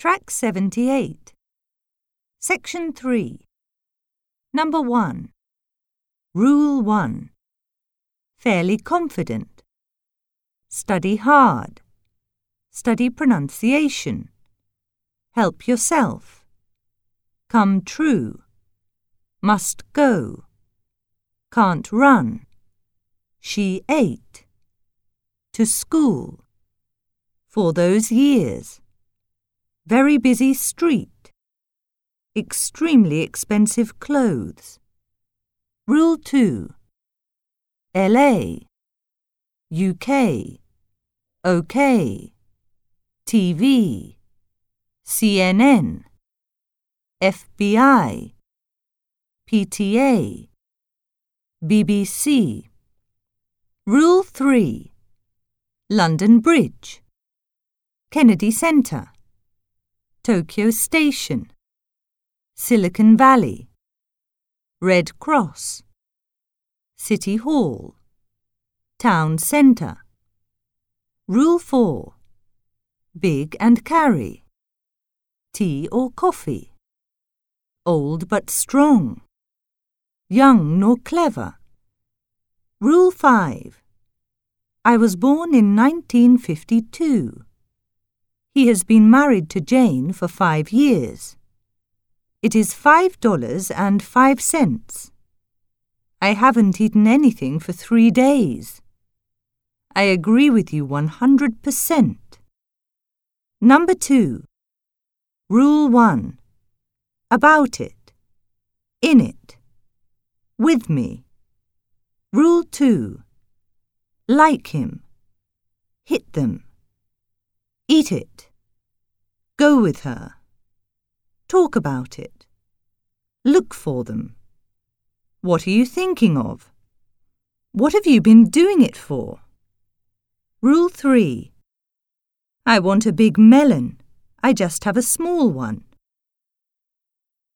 Track 78. Section 3. Number 1. Rule 1. Fairly confident. Study hard. Study pronunciation. Help yourself. Come true. Must go. Can't run. She ate. To school. For those years. Very busy street. Extremely expensive clothes. Rule 2. LA. UK. OK. TV. CNN. FBI. PTA. BBC. Rule 3. London Bridge. Kennedy Centre. Tokyo Station. Silicon Valley. Red Cross. City Hall. Town Centre. Rule 4. Big and carry. Tea or coffee. Old but strong. Young nor clever. Rule 5. I was born in 1952. He has been married to Jane for five years. It is five dollars and five cents. I haven't eaten anything for three days. I agree with you 100%. Number two. Rule 1. About it. In it. With me. Rule 2. Like him. Hit them. Eat it. Go with her. Talk about it. Look for them. What are you thinking of? What have you been doing it for? Rule 3. I want a big melon. I just have a small one.